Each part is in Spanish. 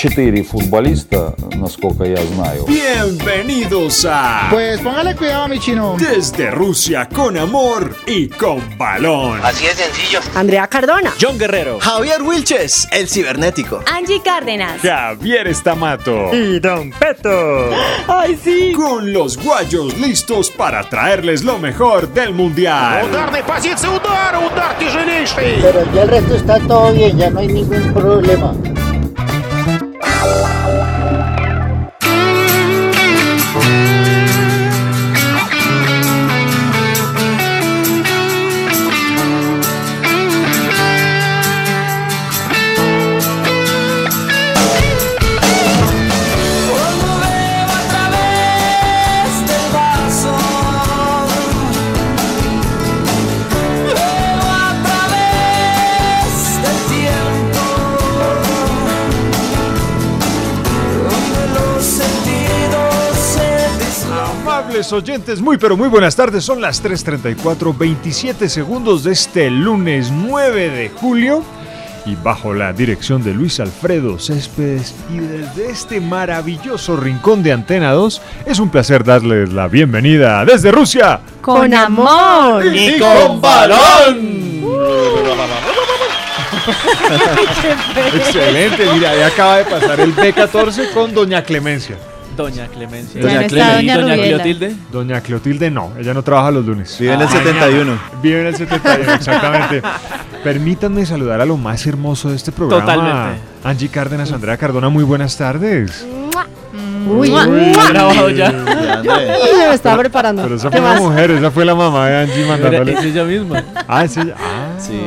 четыре футболиста, насколько я знаю. Bienvenidos a Pues póngale cuidado, mi chino. Desde Rusia con amor y con balón. Así de sencillo. Andrea Cardona. John Guerrero. Javier Wilches, el cibernético. Angie Cárdenas. Javier Estamato. Y Don Peto. Ay, sí. Con los guayos listos para traerles lo mejor del mundial. Ударной позиции удар, удар тяжелейший. Pero ya el resto está todo bien, ya no hay ningún problema. Oyentes, muy pero muy buenas tardes. Son las 3:34, 27 segundos de este lunes 9 de julio. Y bajo la dirección de Luis Alfredo Céspedes y desde este maravilloso rincón de Antena 2, es un placer darles la bienvenida desde Rusia. Con amor. ¡Y con balón! Excelente, mira, ahí acaba de pasar el B14 con Doña Clemencia. Doña Clemencia. Doña Doña Rubiela. Cleotilde. Doña Clotilde no, ella no trabaja los lunes. Vive en el Ah, 71. Vive en el 71, exactamente. Permítanme saludar a lo más hermoso de este programa. Totalmente. Angie Cárdenas, Andrea Cardona, muy buenas tardes. Uy. Grabado ya. Grande. me estaba preparando. Pero esa ¿Qué fue la más? mujer, esa fue la mamá de Angie mandándole. Es ella misma. Ah, es ella. Ah. Sí.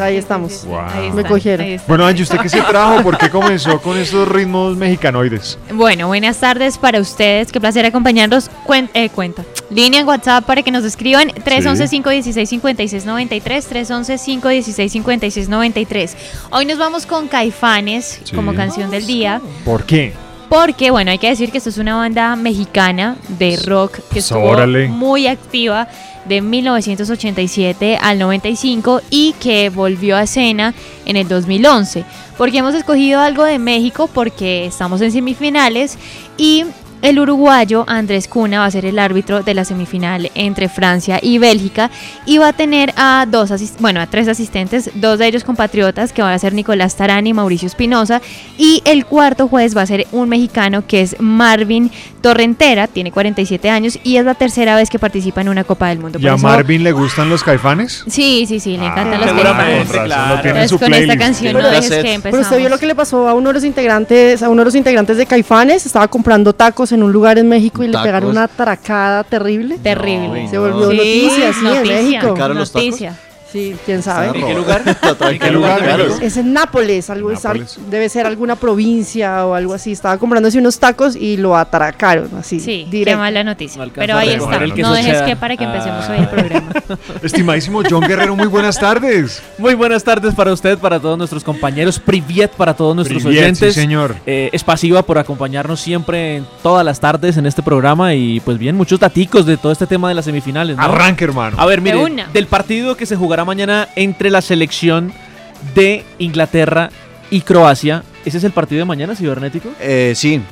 Ahí estamos. Wow. Ahí Me cogieron. está. Bueno, Angie, ¿usted qué se trajo? ¿Por qué comenzó con esos ritmos mexicanoides? Bueno, buenas tardes para ustedes. Qué placer acompañarlos. Cuen- eh, cuenta. Línea en WhatsApp para que nos escriban 311-516-5693. 311-516-5693. Hoy nos vamos con Caifanes Sí. como canción del día. ¿Por qué? Porque, bueno, hay que decir que esto es una banda mexicana de rock que Pues, estuvo órale. muy activa de 1987 al 95 y que volvió a escena en el 2011. Porque hemos escogido algo de México porque estamos en semifinales y el uruguayo Andrés Cuna va a ser el árbitro de la semifinal entre Francia y Bélgica y va a tener a dos asis- bueno, a tres asistentes, dos de ellos compatriotas que van a ser Nicolás Tarán y Mauricio Espinosa y el cuarto juez va a ser un mexicano que es Marvin Torrentera, tiene 47 años y es la tercera vez que participa en una Copa del Mundo. ¿Y a eso- Marvin le gustan los caifanes? Sí, sí, sí, le encantan Ah, los seguramente, Caifanes. claro. lo su con esta canción no Pero usted vio lo que le pasó a uno de los integrantes, a uno de los integrantes de Caifanes, estaba comprando tacos en un lugar en México y le Tacos. pegaron una atracada terrible. Terrible. Se volvió Sí, noticia, sí, en noticia, México. ¿Caro los tacos? noticia. Sí, quién sabe. ¿En qué lugar? ¿En qué lugar? Es en Nápoles, algo es al- Nápoles. debe ser alguna provincia o algo así. Estaba comprándose unos tacos y lo atracaron así. Sí, qué directo. mala noticia. No Pero ahí está. No dejes que para que empecemos Ah. hoy el programa. Estimadísimo John Guerrero, muy buenas tardes. Muy buenas tardes para usted, para todos nuestros compañeros. Priviet para todos nuestros Priviet, oyentes. sí, señor. Eh, es pasiva por acompañarnos siempre en todas las tardes en este programa. Y pues bien, muchos daticos de todo este tema de las semifinales. ¿no? Arranque, hermano. A ver, De mire, una. del partido que se jugará mañana entre la selección de Inglaterra y Croacia. ¿Ese es el partido de mañana, cibernético? Eh, sí.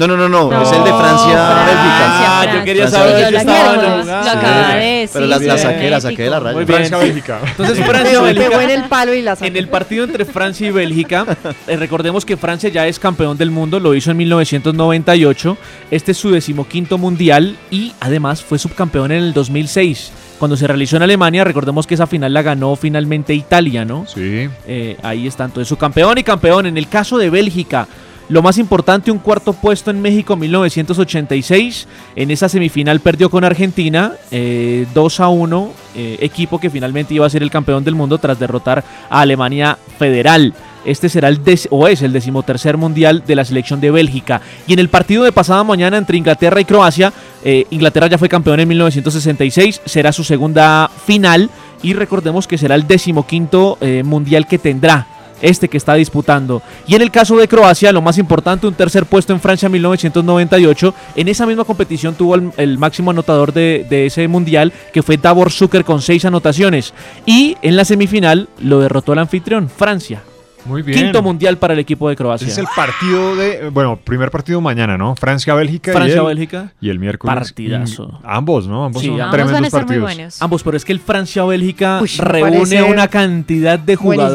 No, no, no, no. No, es el de. Francia, Ah, Francia. yo quería Francia, saber Bélgica. si la estaba en lo jugada. acaba de decir. Pero la, la saqué, la saqué de la raya. Muy bien. Francia, Bélgica. Entonces, Francia y Pegó, pegó en Bélgica. el palo y la sacó. En el partido entre Francia y Bélgica, eh, recordemos que Francia ya es campeón del mundo, lo hizo en 1998. Este es su decimoquinto mundial y además fue subcampeón en el 2006. Cuando se realizó en Alemania, recordemos que esa final la ganó finalmente Italia, ¿no? Sí. Eh, ahí está, entonces su campeón y campeón. En el caso de Bélgica, lo más importante, un cuarto puesto en México 1986. En esa semifinal perdió con Argentina, eh, 2 a 1, eh, equipo que finalmente iba a ser el campeón del mundo tras derrotar a Alemania Federal. Este será el o es el decimotercer mundial de la selección de Bélgica. Y en el partido de pasada mañana entre Inglaterra y Croacia, eh, Inglaterra ya fue campeón en 1966, será su segunda final y recordemos que será el decimoquinto eh, mundial que tendrá este que está disputando. Y en el caso de Croacia, lo más importante, un tercer puesto en Francia en 1998. En esa misma competición tuvo el, el máximo anotador de, de ese mundial, que fue Davor Zucker con seis anotaciones. Y en la semifinal lo derrotó el anfitrión, Francia. Muy bien. Quinto mundial para el equipo de Croacia. Es el partido de. Bueno, primer partido mañana, ¿no? Francia-Bélgica. y el- Francia-Bélgica. Y el miércoles. Partidazo. Ambos, ¿no? Ambos Sí, son ambos Ambos van a tremendos muy partidos. buenos. Ambos, pero es que el Francia-Bélgica reúne una cantidad de buenísimo.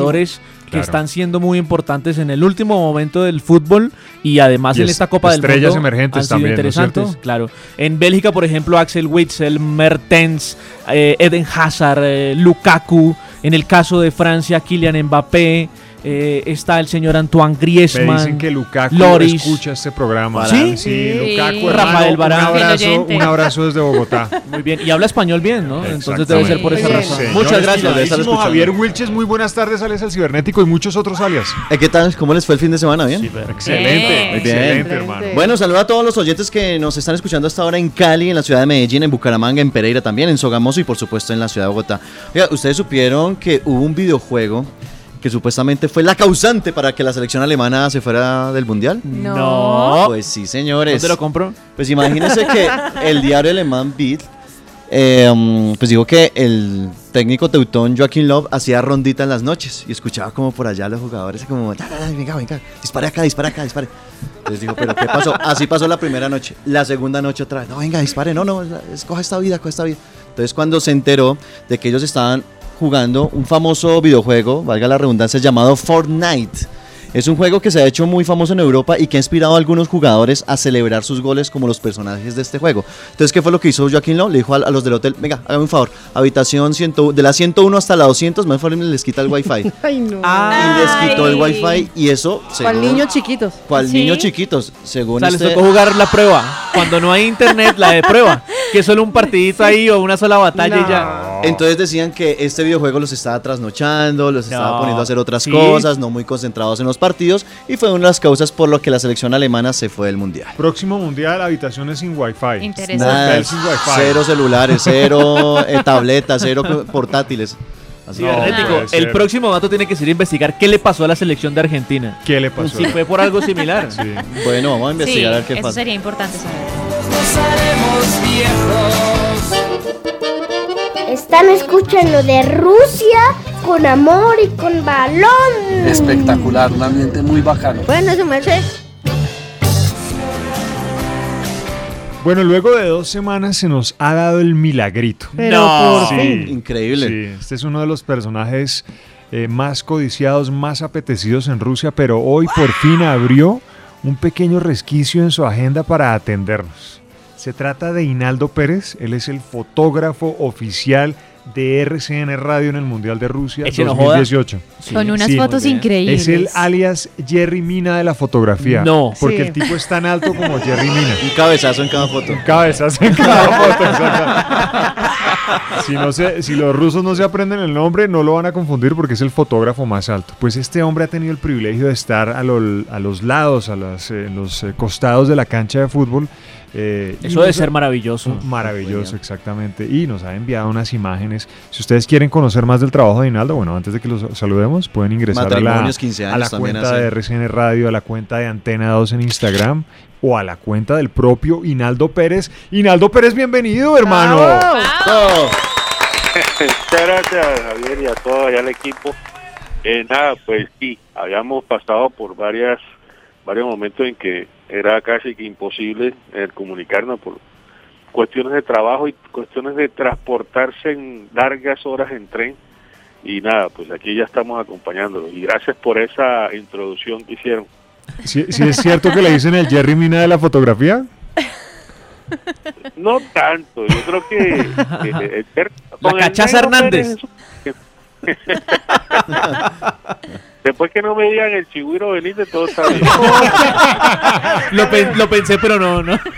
Que Claro. están siendo muy importantes en el último momento del fútbol y además Y en es- esta Copa del Mundo estrellas emergentes han sido también, ¿no es interesantes, claro. En Bélgica, por ejemplo, Axel Witsel, Mertens, eh, Eden Hazard, eh, Lukaku. En el caso de Francia, Kylian Mbappé. Eh, está el señor Antoine Me Griezmann. dicen que Lukaku Loris. escucha este programa. ¿Sí? Sí, Sí. Lukaku, Rafael Varane. Un abrazo, un desde Bogotá. Muy bien. Y habla español bien, ¿no? Entonces debe ser por esa Muy razón. Muchas gracias. Javier Wilches, muy buenas tardes, alias El Cibernético y muchos otros alias. Eh, ¿Qué tal? ¿Cómo les fue el fin de semana? ¿Bien? Excelente, Bien. excelente, hermano. Bueno, saludo a todos los oyentes que nos están escuchando hasta ahora en Cali, en la ciudad de Medellín, en Bucaramanga, en Pereira también, en Sogamoso y por supuesto en la ciudad de Bogotá. Oiga, ¿ustedes supieron que hubo un videojuego que supuestamente fue la causante para que la selección alemana se fuera del Mundial? No. Pues sí, señores. ¿Dónde lo compro? Pues imagínense que el diario alemán Bild eh, um, pues dijo que el técnico teutón Joaquín Love hacía rondita en las noches y escuchaba como por allá a los jugadores como, "Ya, ya, ya, venga, venga, dispare acá, dispare acá, dispare. Les dijo, pero ¿qué pasó? Así pasó la primera noche. La segunda noche otra vez, no, venga, dispare, no, no, es- coja esta vida, coja esta vida. Entonces cuando se enteró de que ellos estaban jugando un famoso videojuego, valga la redundancia, llamado Fortnite. Es un juego que se ha hecho muy famoso en Europa y que ha inspirado a algunos jugadores a celebrar sus goles como los personajes de este juego. Entonces, ¿qué fue lo que hizo Joaquín Lowe? Le dijo a, a los del hotel, venga, hágame un favor, habitación 100, de la 101 hasta la 200, más favor les quita el wifi. Ay, no. Ah. y les quitó el Ay. wifi y eso... Para niños chiquitos. Cual ¿Sí? niños chiquitos, según O sea, les este- tocó jugar la prueba. Cuando no hay internet, la de prueba. Que es solo un partidito ahí o una sola batalla y No. ya. Entonces decían que este videojuego los estaba trasnochando, los estaba No, poniendo a hacer otras sí. cosas, no muy concentrados en los partidos, y fue una de las causas por lo que la selección alemana se fue del mundial. Próximo mundial, habitaciones sin wifi. Interesante. Nada, sin wifi. cero celulares, cero eh, tabletas, cero portátiles. Así No, el ser. próximo dato tiene que ser investigar qué le pasó a la selección de Argentina. ¿Qué le pasó? Si fue por algo similar. Sí. Bueno, vamos a Sí, investigar a ver qué eso pasa. sería importante saber. Están escuchando de Rusia con amor y con balón. Espectacular, un ambiente muy bacano. Bueno, su merced. Bueno, luego de dos semanas se nos ha dado el milagrito. Pero No. por Sí. fin. Increíble. Sí, este es uno de los personajes eh, más codiciados, más apetecidos en Rusia, pero hoy por fin abrió un pequeño resquicio en su agenda para atendernos. Se trata de Hinaldo Pérez, él es el fotógrafo oficial de RCN Radio en el Mundial de Rusia Eche no joda. 2018. Con unas Sí, fotos increíbles. Es el alias Jerry Mina de la fotografía. No. Porque Sí. el tipo es tan alto como Jerry Mina. Un cabezazo en cada foto. Cabezas en cada foto, exacto. Si, no se- si los rusos no se aprenden el nombre, no lo van a confundir porque es el fotógrafo más alto. Pues este hombre ha tenido el privilegio de estar a, lo- a los lados, a las, eh, en los eh, costados de la cancha de fútbol. Eh, Eso debe nos- ser maravilloso. Maravilloso, exactamente. Y nos ha enviado unas imágenes. Si ustedes quieren conocer más del trabajo de Hinaldo, bueno, antes de que los saludemos, pueden ingresar a la, Matrimonios, 15 a la cuenta hace. de RCN Radio, a la cuenta de Antena 2 en Instagram o a la cuenta del propio Hinaldo Pérez. Hinaldo Pérez, bienvenido, hermano. ¡Bravo! Muchas gracias, Javier, y a todo allá el equipo. Eh, nada, pues sí, habíamos pasado por varias varios momentos en que era casi que imposible el comunicarnos por cuestiones de trabajo y cuestiones de transportarse en largas horas en tren. Y nada, pues aquí ya estamos acompañándolos. Y gracias por esa introducción que hicieron. ¿Sí, sí es cierto que le dicen el Jerry Mina de la fotografía? No tanto, yo creo que... eh, el- La con el cachaza Hernández. Pérez, Después que no me digan el chigüiro Benítez, todo está bien. Lo, pen- lo pensé, pero no, no.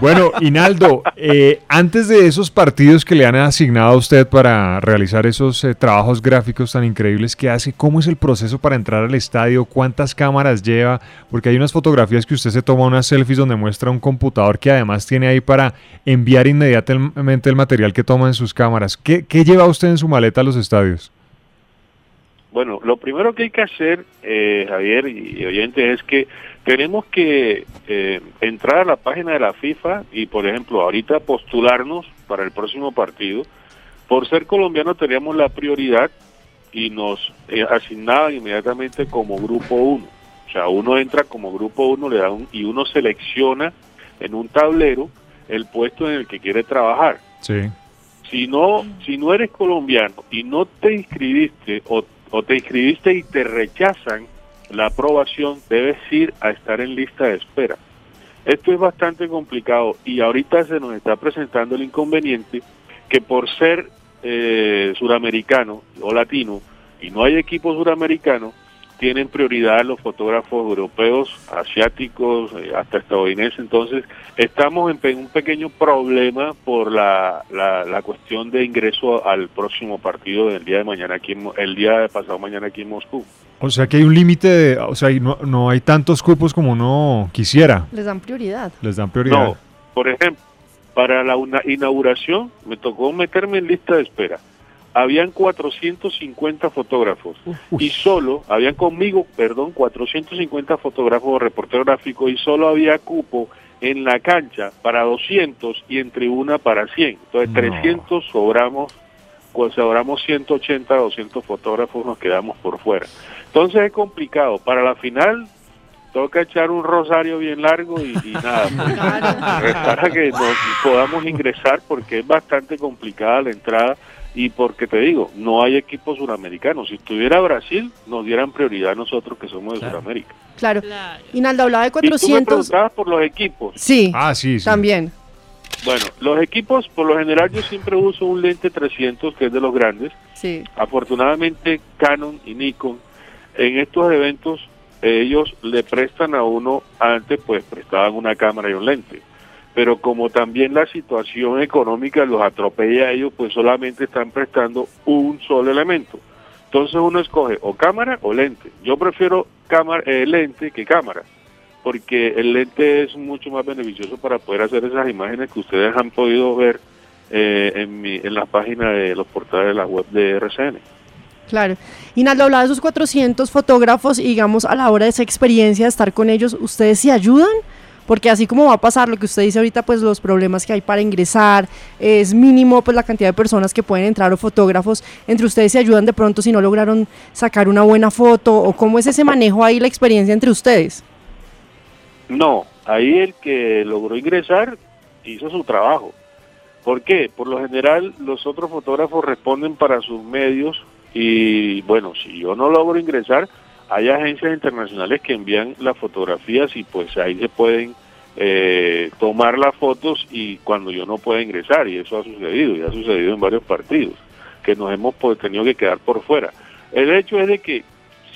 Bueno, Hinaldo, eh, antes de esos partidos que le han asignado a usted para realizar esos eh, trabajos gráficos tan increíbles que hace, ¿cómo es el proceso para entrar al estadio? ¿Cuántas cámaras lleva? Porque hay unas fotografías que usted se toma unas selfies donde muestra un computador que además tiene ahí para enviar inmediatamente el material que toma en sus cámaras. ¿Qué, qué lleva usted en su maleta a los estadios? Bueno, lo primero que hay que hacer, eh, Javier y oyentes, es que tenemos que eh, entrar a la página de la FIFA y, por ejemplo, ahorita postularnos para el próximo partido. Por ser colombiano teníamos la prioridad y nos eh, asignaban inmediatamente como grupo 1. O sea, uno entra como grupo 1 le da un, y uno selecciona en un tablero el puesto en el que quiere trabajar. Sí. Si no, si no eres colombiano y no te inscribiste o, o te inscribiste y te rechazan la aprobación, debes ir a estar en lista de espera. Esto es bastante complicado y ahorita se nos está presentando el inconveniente que por ser eh, suramericano o latino y no hay equipo suramericano, tienen prioridad los fotógrafos europeos, asiáticos, eh, hasta estadounidenses. Entonces, estamos en un pequeño problema por la, la, la cuestión de ingreso al próximo partido del día de mañana aquí, el día de pasado mañana aquí en Moscú. O sea que hay un límite, de- o sea, y no, no hay tantos cupos como uno quisiera. Les dan prioridad. Les dan prioridad. No, por ejemplo, para la una- inauguración me tocó meterme en lista de espera. Habían 450 fotógrafos y solo, habían conmigo, perdón, 450 fotógrafos, reporteros gráficos y solo había cupo en la cancha para 200 y en tribuna para 100. Entonces No. 300 sobramos, pues sobramos 180, 200 fotógrafos, nos quedamos por fuera. Entonces es complicado. Para la final toca echar un rosario bien largo y, y nada, pues, para que nos podamos ingresar porque es bastante complicada la entrada y porque te digo, no hay equipos suramericanos. Si estuviera Brasil, nos dieran prioridad a nosotros que somos de Sudamérica. Claro. Inaldo hablaba de Y tú me 400. preguntabas por los equipos. Sí. Ah, sí, sí. También. Bueno, los equipos, por lo general, yo siempre uso un lente 300, que es de los grandes. Sí. Afortunadamente, Canon y Nikon, en estos eventos, ellos le prestan a uno, antes pues prestaban una cámara y un lente. Pero como también la situación económica los atropella a ellos, pues solamente están prestando un solo elemento. Entonces uno escoge o cámara o lente. Yo prefiero cámara, eh, lente que cámara, porque el lente es mucho más beneficioso para poder hacer esas imágenes que ustedes han podido ver eh, en, mi, en la página de los portales de la web de RCN. Claro. Inaldo hablaba de esos 400 fotógrafos y digamos a la hora de esa experiencia de estar con ellos, ¿ustedes se ayudan? Porque así como va a pasar lo que usted dice ahorita, pues los problemas que hay para ingresar, es mínimo pues la cantidad de personas que pueden entrar o fotógrafos, entre ustedes se ayudan de pronto si no lograron sacar una buena foto o cómo es ese manejo ahí, la experiencia entre ustedes. No, ahí el que logró ingresar hizo su trabajo. ¿Por qué? Por lo general los otros fotógrafos responden para sus medios y bueno, si yo no logro ingresar, hay agencias internacionales que envían las fotografías y pues ahí se pueden eh, tomar las fotos y cuando yo no pueda ingresar y eso ha sucedido y ha sucedido en varios partidos que nos hemos pues, tenido que quedar por fuera. El hecho es de que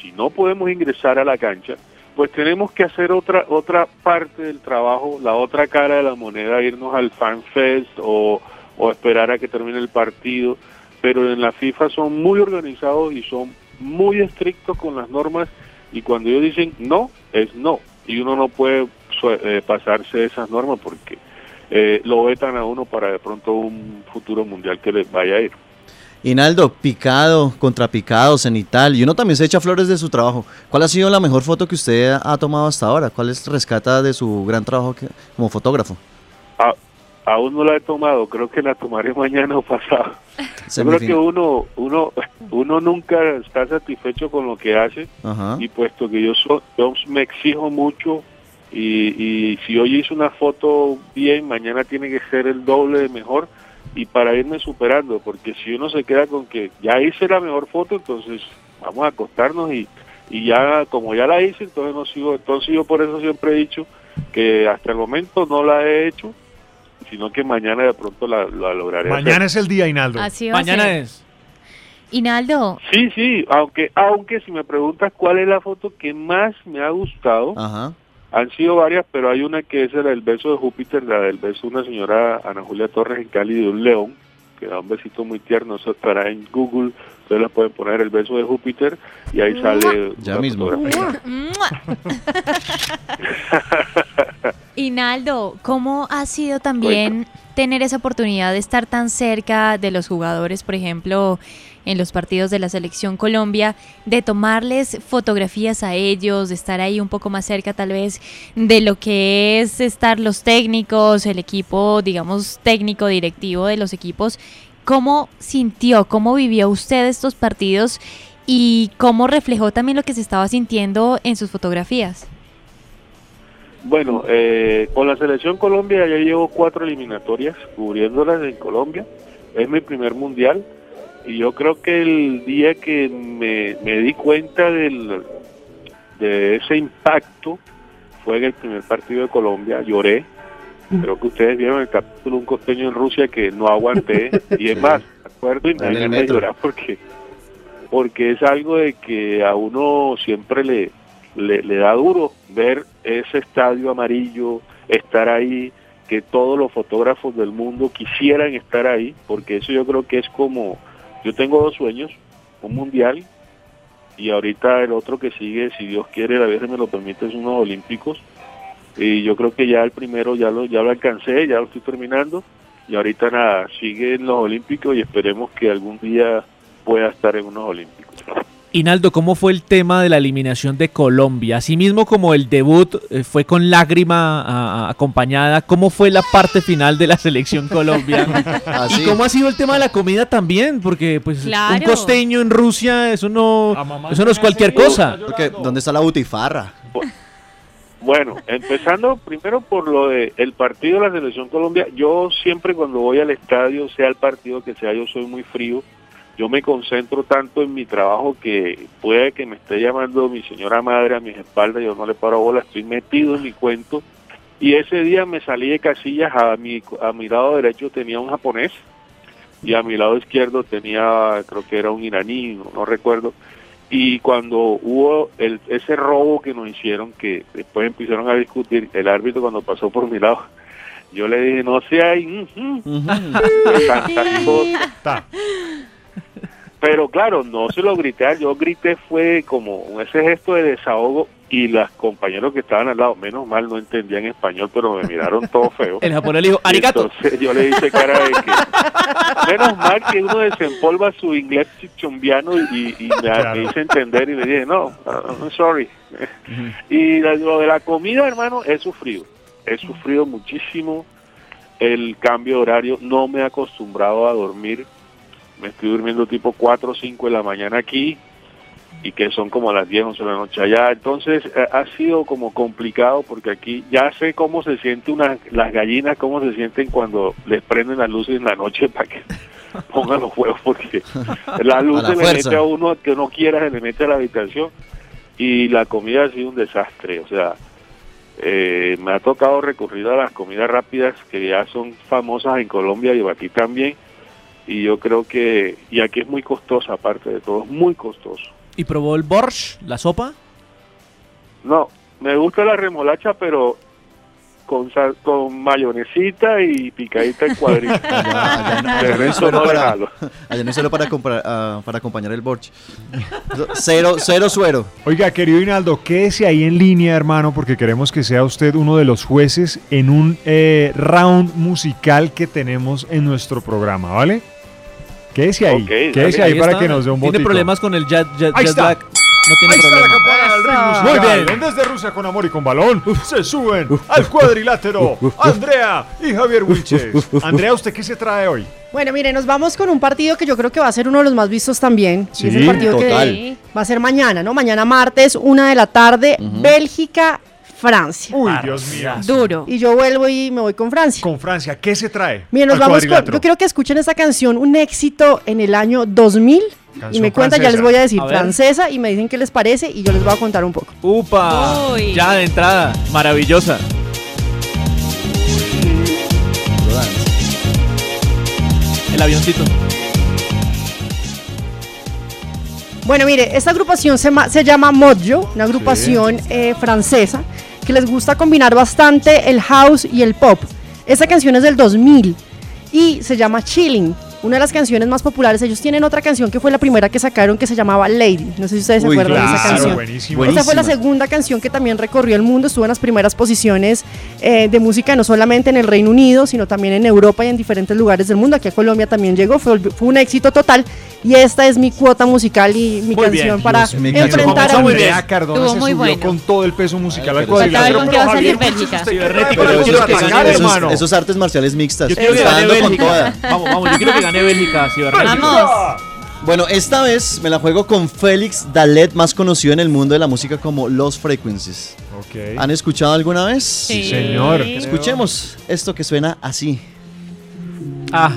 si no podemos ingresar a la cancha, pues tenemos que hacer otra otra parte del trabajo, la otra cara de la moneda, irnos al fan fest o, o esperar a que termine el partido. Pero en la FIFA son muy organizados y son muy estrictos con las normas y cuando ellos dicen no, es no. Y uno no puede eh, pasarse esas normas porque eh, lo vetan a uno para de pronto un futuro mundial que les vaya a ir. Hinaldo, picado, contrapicado, cenital, y uno también se echa flores de su trabajo. ¿Cuál ha sido la mejor foto que usted ha tomado hasta ahora? ¿Cuál es rescata de su gran trabajo que- como fotógrafo? A- aún no la he tomado, creo que la tomaré mañana o pasado. Yo creo que uno, uno, uno nunca está satisfecho con lo que hace Ajá. y puesto que yo, so- yo me exijo mucho y, y si hoy hice una foto bien, mañana tiene que ser el doble de mejor y para irme superando, porque si uno se queda con que ya hice la mejor foto, entonces vamos a acostarnos y, y ya como ya la hice, entonces no sigo, entonces yo por eso siempre he dicho que hasta el momento no la he hecho, sino que mañana de pronto la, la lograré. hacer. Mañana es el día, Hinaldo. Así va a Mañana ser. es. Hinaldo, Sí, sí, aunque, aunque si me preguntas cuál es la foto que más me ha gustado, Ajá. han sido varias, pero hay una que es la del beso de Júpiter, la del beso de una señora Ana Julia Torres en Cali de un león, que da un besito muy tierno, eso estará en Google, ustedes le pueden poner el beso de Júpiter y ahí sale Ya mismo. Hinaldo, ¿cómo ha sido también tener esa oportunidad de estar tan cerca de los jugadores, por ejemplo, en los partidos de la selección Colombia, de tomarles fotografías a ellos, de estar ahí un poco más cerca tal vez de lo que es estar los técnicos, el equipo, digamos, técnico, directivo de los equipos, ¿cómo sintió, cómo vivió usted estos partidos y cómo reflejó también lo que se estaba sintiendo en sus fotografías? Bueno, eh, con la selección Colombia ya llevo cuatro eliminatorias cubriéndolas en Colombia. Es mi primer mundial y yo creo que el día que me, me di cuenta del, de ese impacto fue en el primer partido de Colombia. Lloré. Creo que ustedes vieron el capítulo Un costeño en Rusia que no aguanté. y es más, acuerdo y me llorar porque, porque es algo de que a uno siempre le, le, le da duro ver ese estadio amarillo, estar ahí, que todos los fotógrafos del mundo quisieran estar ahí, porque eso yo creo que es como, yo tengo dos sueños, un mundial y ahorita el otro que sigue, si Dios quiere, la Virgen me lo permite, es unos olímpicos. Y yo creo que ya el primero ya lo, ya lo alcancé, ya lo estoy terminando. Y ahorita nada, sigue en los olímpicos y esperemos que algún día pueda estar en unos olímpicos. Inaldo, ¿cómo fue el tema de la eliminación de Colombia? Asimismo como el debut eh, fue con lágrima a- a- acompañada, ¿cómo fue la parte final de la selección Colombia? Así. ¿Y cómo ha sido el tema de la comida también? Porque pues un costeño en Rusia, eso no, eso no es cualquier cosa. Porque, ¿Dónde está la butifarra? Bueno, empezando primero por lo de el partido de la selección Colombia, yo siempre cuando voy al estadio, sea el partido que sea, yo soy muy frío. Yo me concentro tanto en mi trabajo que puede que me esté llamando mi señora madre a mis espaldas, yo no le paro bola, estoy metido en mi cuento. Y ese día me salí de casillas, a mi, a mi lado derecho tenía un japonés y a mi lado izquierdo tenía, creo que era un iraní, no, no recuerdo. Y cuando hubo el, ese robo que nos hicieron, que después empezaron a discutir, el árbitro cuando pasó por mi lado, yo le dije, no sea ahí, ujú". Tantas cosas. Pero claro, no se lo grité, a él, yo grité fue como ese gesto de desahogo y los compañeros que estaban al lado, menos mal no entendían español, pero me miraron todo feo. El japonés le dijo, arigato. Entonces yo le hice cara de que menos mal que uno desempolva su inglés chichombiano y, y me, Claro. me hice entender y le dije, no, I'm sorry. Y lo de la comida, hermano, he sufrido. He sufrido muchísimo el cambio de horario. No me he acostumbrado a dormir. Me estoy durmiendo tipo 4 o 5 de la mañana aquí y que son como las 10, 11 de la noche allá. Entonces eh, ha sido como complicado porque aquí ya sé cómo se siente una, las gallinas, cómo se sienten cuando les prenden las luces en la noche para que pongan los huevos porque la luz la se le mete a uno que no quiera, se le mete a la habitación y la comida ha sido un desastre. O sea, eh, me ha tocado recurrir a las comidas rápidas que ya son famosas en Colombia y aquí también. Y yo creo que, y aquí es muy costosa aparte de todo, es muy costoso. ¿Y probó el borscht, la sopa? No, me gusta la remolacha, pero con sal- con mayonesita y picadita en cuadritos. Allá, allá no- allá no no para, allá no suelo para, comprar- ah, para acompañar el borch. Cero, cero suero. Oiga, querido Hinaldo, quédese ahí en línea, hermano, porque queremos que sea usted uno de los jueces en un eh, round musical que tenemos en nuestro programa, ¿vale? Quédese ahí, Ok, quédese ahí Ahí para que nos dé un Tiene botico. problemas con el jet, jet, Ahí jet está. lag. No tiene Ahí está la problema. campana del ritmo Muy musical. bien. Desde Rusia con amor y con balón se suben al cuadrilátero Andrea y Javier Wilches. Andrea, ¿usted qué se trae hoy? Bueno, mire, nos vamos con un partido que yo creo que va a ser uno de los más vistos también. Sí, y es el partido total. que va a ser mañana, ¿no? Mañana martes, una de la tarde, Bélgica, Francia. Uy, Dios mío. Duro. Y yo vuelvo y me voy con Francia. Con Francia, ¿qué se trae? Miren, nos al vamos con, yo quiero que escuchen esta canción, un éxito en el año 2000. y me cuentan, ya les voy a decir A francesa y me dicen qué les parece y yo les voy a contar un poco. Upa, Uy. ya de entrada, maravillosa. El avioncito. Bueno, mire, esta agrupación se llama Mojo, una agrupación eh, francesa que les gusta combinar bastante el house y el pop. Esta canción es del 2000 y se llama Chilling, una de las canciones más populares. Ellos tienen otra canción que fue la primera que sacaron que se llamaba Lady. No sé si ustedes se Uy, acuerdan de esa canción. buenísimo. Esta fue la segunda canción que también recorrió el mundo, estuvo en las primeras posiciones eh, de música, no solamente en el Reino Unido, sino también en Europa y en diferentes lugares del mundo. Aquí a Colombia también llegó, fue, fue un éxito total. Y esta es mi cuota musical y mi Muy canción bien, para Dios enfrentar a muy bien. Cardona Estuvo se muy subió bueno. con todo el peso musical al cuadrilátero. Pero Javier, Bélgica. esos, hermano. esos artes marciales mixtas. Yo quiero que está gane dando con Bélgica. toda. Vamos, vamos, yo quiero que gane Bélgica. Vamos. Bueno, esta vez me la juego con Félix Dalet, más conocido en el mundo de la música como Los Frequencies. Ok. ¿Han escuchado alguna vez? Sí. señor. Escuchemos esto que suena así. Ah,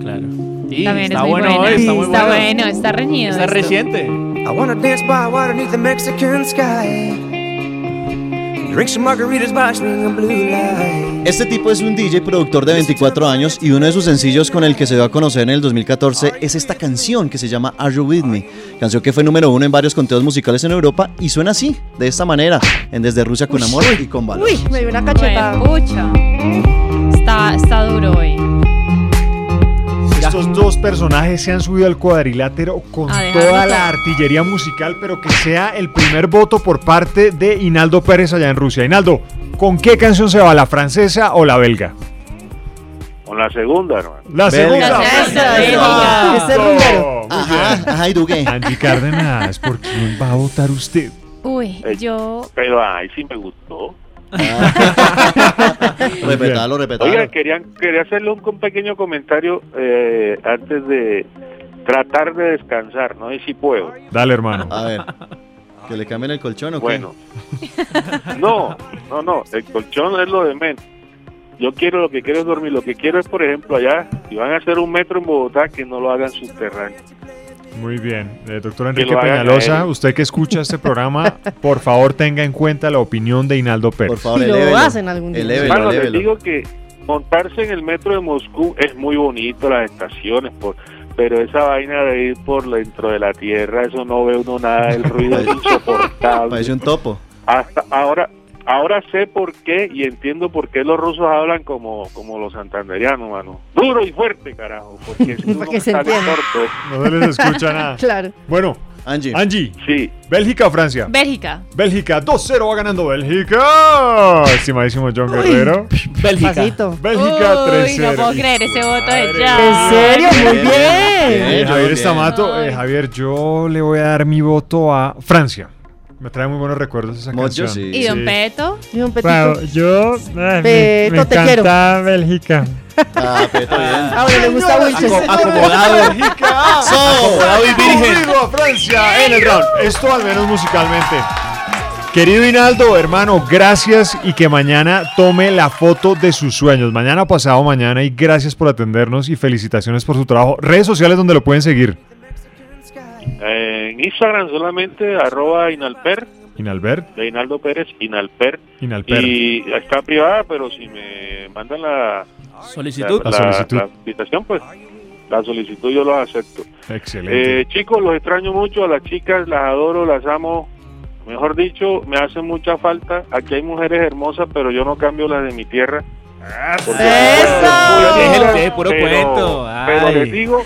claro. Sí, También está es muy bueno, buena. está muy Está bueno. bueno, está reñido. Está esto. reciente. I wanna dance by water beneath the Mexican sky. Drink some margaritas by swinging blue light. Este tipo es un DJ productor de 24 años y uno de sus sencillos con el que se dio a conocer en el 2014 es esta canción que se llama Are You With Me, canción que fue número uno en varios conteos musicales en Europa y suena así, de esta manera, en Desde Rusia con Amor y con Valor. Uy, me dio una cachetada. Bueno, pucha. Está, está duro hoy. Estos dos personajes se han subido al cuadrilátero con toda la artillería musical, pero que sea el primer voto por parte de Hinaldo Pérez allá en Rusia. Hinaldo, ¿con qué canción se va? ¿La francesa o la belga? Con la segunda, hermano. La segunda. La segunda, Perfecto. Este es rumbero. Ajá, ajá, ¿y tú qué? Angie Cárdenas, ¿por quién va a votar usted? Uy, Eh, yo. Pero ay, sí me gustó. Repetalo, repetalo. Oiga, querían, quería hacerle un, un pequeño comentario eh, antes de tratar de descansar, no sé si puedo. Dale, hermano. A ver, ¿que le cambien el colchón o qué? Bueno, no, no, no, el colchón es lo de menos. Yo quiero, lo que quiero es dormir. Lo que quiero es, por ejemplo, allá, si van a hacer un metro en Bogotá, que no lo hagan subterráneo. Muy bien. Eh, doctor Que Enrique lo Peñalosa, usted que escucha este programa, por favor tenga en cuenta la opinión de Hinaldo Pérez. Por favor, lo elévelo. hacen algún día. Elévelo, les elévelo. digo que montarse en el metro de Moscú es muy bonito, las estaciones, por, pero esa vaina de ir por dentro de la tierra, eso no ve uno nada, el ruido es insoportable. Parece un topo. Hasta ahora, ahora sé por qué y entiendo por qué los rusos hablan como, como los santanderianos, mano. Duro y fuerte, carajo, porque si uno se sale torpe. No se les escucha nada. Claro. Bueno, Angie. Angie, Sí, ¿Bélgica o Francia? Bélgica. Bélgica, 2-0 va ganando Bélgica. Estimadísimo John Guerrero. Bélgica. Pasito. Bélgica Uy, 3-0. no puedo creer ese voto de ya. ¿En serio? Muy Bien, bien. Eh, bien, Javier bien. Estamato, eh. Javier, yo le voy a dar mi voto a Francia. Me trae muy buenos recuerdos esa Mocho, canción. sí. ¿Y Don Peto? Y un petito. yo eh, Peto, me te quiero. encanta Bélgica. Ah, Peto, bien. Ah, bueno, le gusta Wilches. Aco- acomodado. Bélgica. Acomodado y virgen. Francia en el round. Esto al menos musicalmente. Querido Hinaldo, hermano, gracias y que mañana tome la foto de sus sueños. Mañana pasado mañana y gracias por atendernos y felicitaciones por su trabajo. Redes sociales donde lo pueden seguir. Eh, en Instagram solamente, arroba Inalper, Inalbert, de Hinaldo Pérez, Inalper. Inalper. Y está privada, pero si me mandan la, Solicitud. La solicitud. la invitación, pues la solicitud yo lo acepto. Excelente. Eh, chicos, los extraño mucho, a las chicas las adoro, las amo. Mejor dicho, me hacen mucha falta. Aquí hay mujeres hermosas, pero yo no cambio las de mi tierra. Porque ¡Eso! Puro pero, cuento. pero Ay. les digo,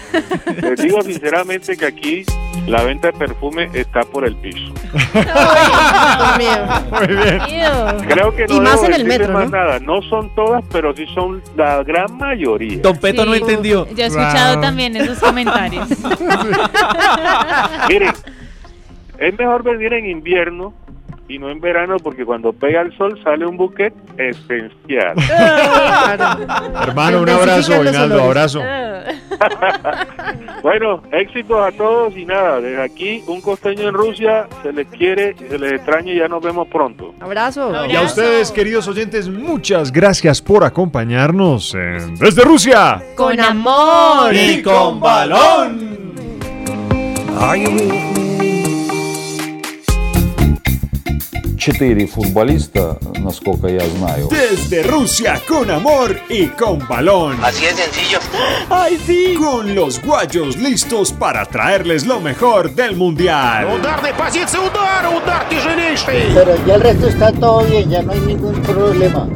les digo sinceramente que aquí la venta de perfume está por el piso. Dios mío. Muy bien. Creo que no Y más en el metro, más ¿no? nada. No son todas, pero sí son la gran mayoría. Don Peto no entendió. Yo he escuchado Wow. también esos comentarios. Miren, es mejor venir en invierno y no en verano porque cuando pega el sol sale un buquet esencial. Hermano, un abrazo, olores. abrazo. bueno, éxitos a todos y nada, desde aquí un costeño en Rusia, se les quiere, se les extraña y ya nos vemos pronto. Abrazo. Y a ustedes, queridos oyentes, muchas gracias por acompañarnos en Desde Rusia. Con amor. Y con balón. Четыре футболиста, насколько я знаю. Desde Rusia, con amor y con balón. Así es sencillo. Ay, sí. Con los guayos listos para traerles lo mejor del mundial. Ударной позиции удара, удар тяжелейший. Pero ya el resto está todo bien, ya no hay ningún problema.